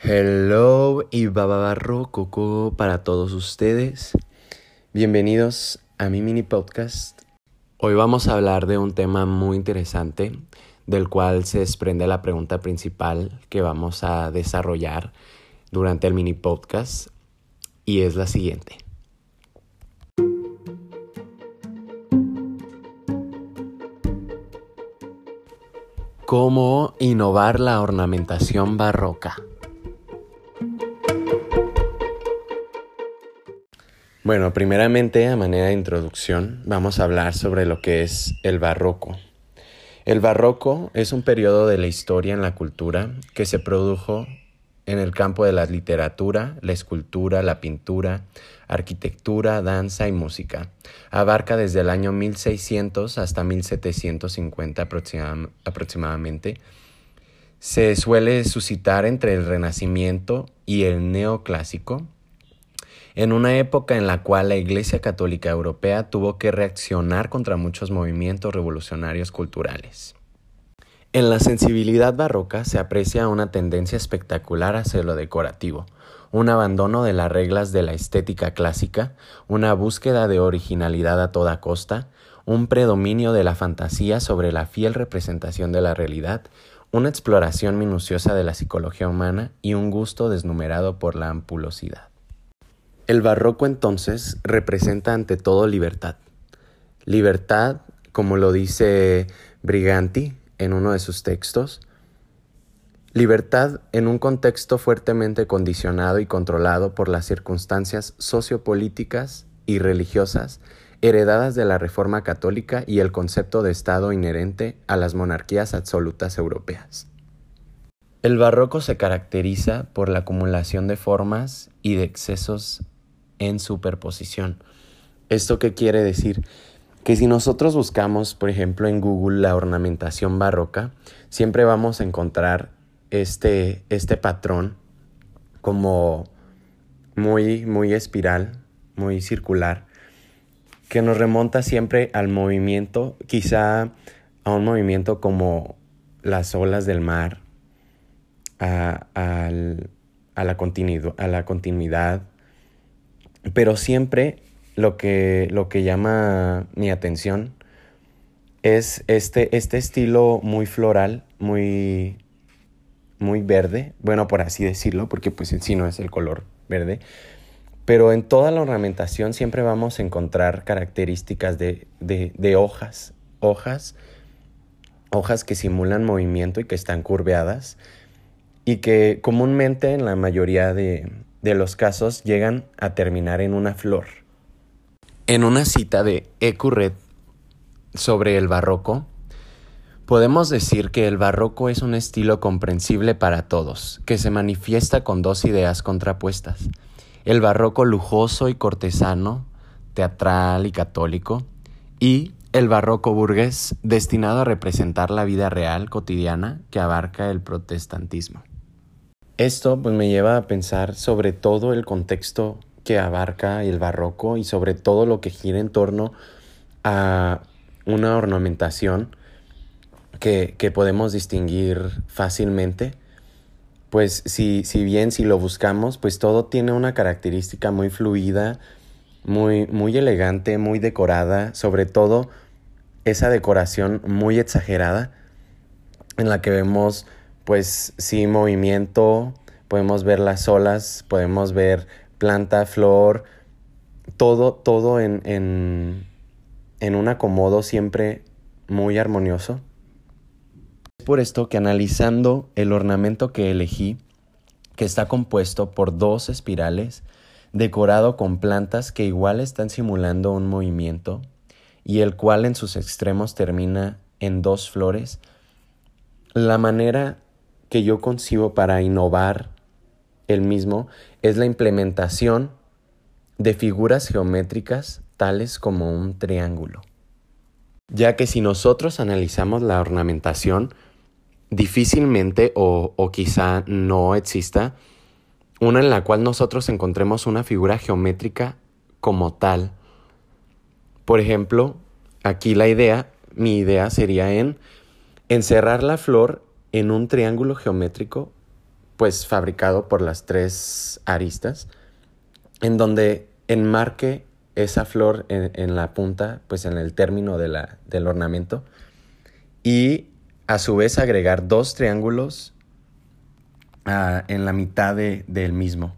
Hello y bababarro coco para todos ustedes. Bienvenidos a mi mini podcast. Hoy vamos a hablar de un tema muy interesante del cual se desprende la pregunta principal que vamos a desarrollar durante el mini podcast y es la siguiente. ¿Cómo innovar la ornamentación barroca? Bueno, primeramente, a manera de introducción, vamos a hablar sobre lo que es el barroco. El barroco es un periodo de la historia en la cultura que se produjo en el campo de la literatura, la escultura, la pintura, arquitectura, danza y música. Abarca desde el año 1600 hasta 1750 aproximadamente. Se suele suscitar entre el Renacimiento y el Neoclásico en una época en la cual la Iglesia Católica Europea tuvo que reaccionar contra muchos movimientos revolucionarios culturales. En la sensibilidad barroca se aprecia una tendencia espectacular hacia lo decorativo, un abandono de las reglas de la estética clásica, una búsqueda de originalidad a toda costa, un predominio de la fantasía sobre la fiel representación de la realidad, una exploración minuciosa de la psicología humana y un gusto desnumerado por la ampulosidad. El barroco entonces representa ante todo libertad. Libertad, como lo dice Briganti en uno de sus textos, libertad en un contexto fuertemente condicionado y controlado por las circunstancias sociopolíticas y religiosas heredadas de la Reforma Católica y el concepto de Estado inherente a las monarquías absolutas europeas. El barroco se caracteriza por la acumulación de formas y de excesos en superposición. ¿Esto qué quiere decir? Que si nosotros buscamos, por ejemplo, en Google la ornamentación barroca, siempre vamos a encontrar este, este patrón como muy, muy espiral, muy circular, que nos remonta siempre al movimiento, quizá a un movimiento como las olas del mar, a, la, a la continuidad pero siempre lo que, lo que llama mi atención es este, este estilo muy floral, muy, muy verde, bueno, por así decirlo, porque pues en sí no es el color verde, pero en toda la ornamentación siempre vamos a encontrar características de, de, de hojas, hojas, hojas que simulan movimiento y que están curveadas y que comúnmente en la mayoría de, de los casos llegan a terminar en una flor. En una cita de Ecurret sobre el barroco, podemos decir que el barroco es un estilo comprensible para todos, que se manifiesta con dos ideas contrapuestas. El barroco lujoso y cortesano, teatral y católico, y el barroco burgués destinado a representar la vida real cotidiana que abarca el protestantismo. Esto pues, me lleva a pensar sobre todo el contexto que abarca el barroco y sobre todo lo que gira en torno a una ornamentación que, podemos distinguir fácilmente. Pues si, si bien si lo buscamos, pues todo tiene una característica muy fluida, muy, muy elegante, muy decorada, sobre todo esa decoración muy exagerada en la que vemos pues sí, movimiento, podemos ver las olas, podemos ver planta, flor, todo, todo en, en, en un acomodo siempre muy armonioso. Es por esto que analizando el ornamento que elegí, que está compuesto por dos espirales, decorado con plantas que igual están simulando un movimiento, y el cual en sus extremos termina en dos flores, la manera que yo concibo para innovar el mismo es la implementación de figuras geométricas tales como un triángulo. Ya que si nosotros analizamos la ornamentación, difícilmente o, o quizá no exista una en la cual nosotros encontremos una figura geométrica como tal. Por ejemplo, aquí la idea, mi idea sería en encerrar la flor en un triángulo geométrico pues fabricado por las tres aristas, en donde enmarque esa flor en, la punta, pues en el término de la, del ornamento, y a su vez agregar dos triángulos ah, en la mitad del mismo.